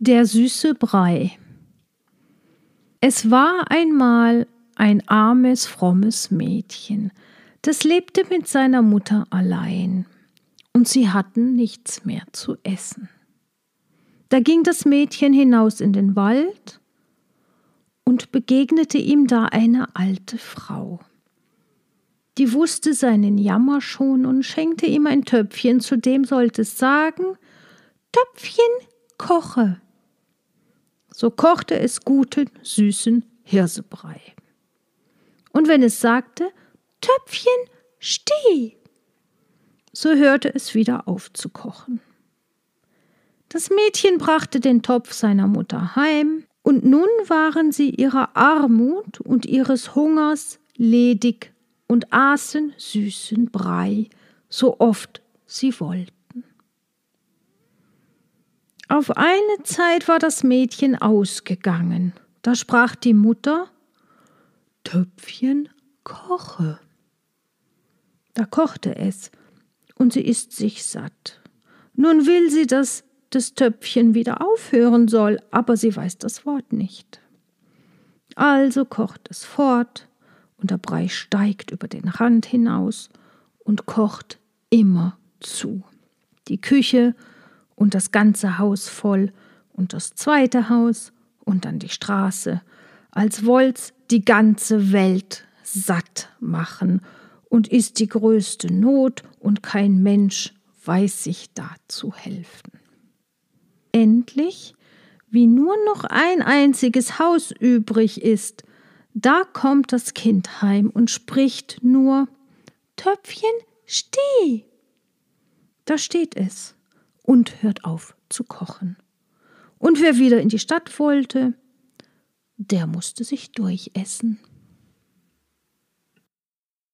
Der süße Brei. Es war einmal ein armes, frommes Mädchen, das lebte mit seiner Mutter allein, und sie hatten nichts mehr zu essen. Da ging das Mädchen hinaus in den Wald und begegnete ihm da eine alte Frau. Die wusste seinen Jammer schon und schenkte ihm ein Töpfchen, zu dem sollte es sagen Töpfchen, koche. So kochte es guten, süßen Hirsebrei. Und wenn es sagte Töpfchen, steh, so hörte es wieder auf zu kochen. Das Mädchen brachte den Topf seiner Mutter heim, und nun waren sie ihrer Armut und ihres Hungers ledig und aßen süßen Brei, so oft sie wollten. Auf eine Zeit war das Mädchen ausgegangen, da sprach die Mutter Töpfchen koche. Da kochte es, und sie ist sich satt. Nun will sie das das Töpfchen wieder aufhören soll, aber sie weiß das Wort nicht. Also kocht es fort, und der Brei steigt über den Rand hinaus und kocht immer zu. Die Küche und das ganze Haus voll und das zweite Haus und dann die Straße, als wollt's die ganze Welt satt machen. Und ist die größte Not und kein Mensch weiß sich da zu helfen. Endlich, wie nur noch ein einziges Haus übrig ist, da kommt das Kind heim und spricht nur Töpfchen, steh. Da steht es und hört auf zu kochen. Und wer wieder in die Stadt wollte, der musste sich durchessen.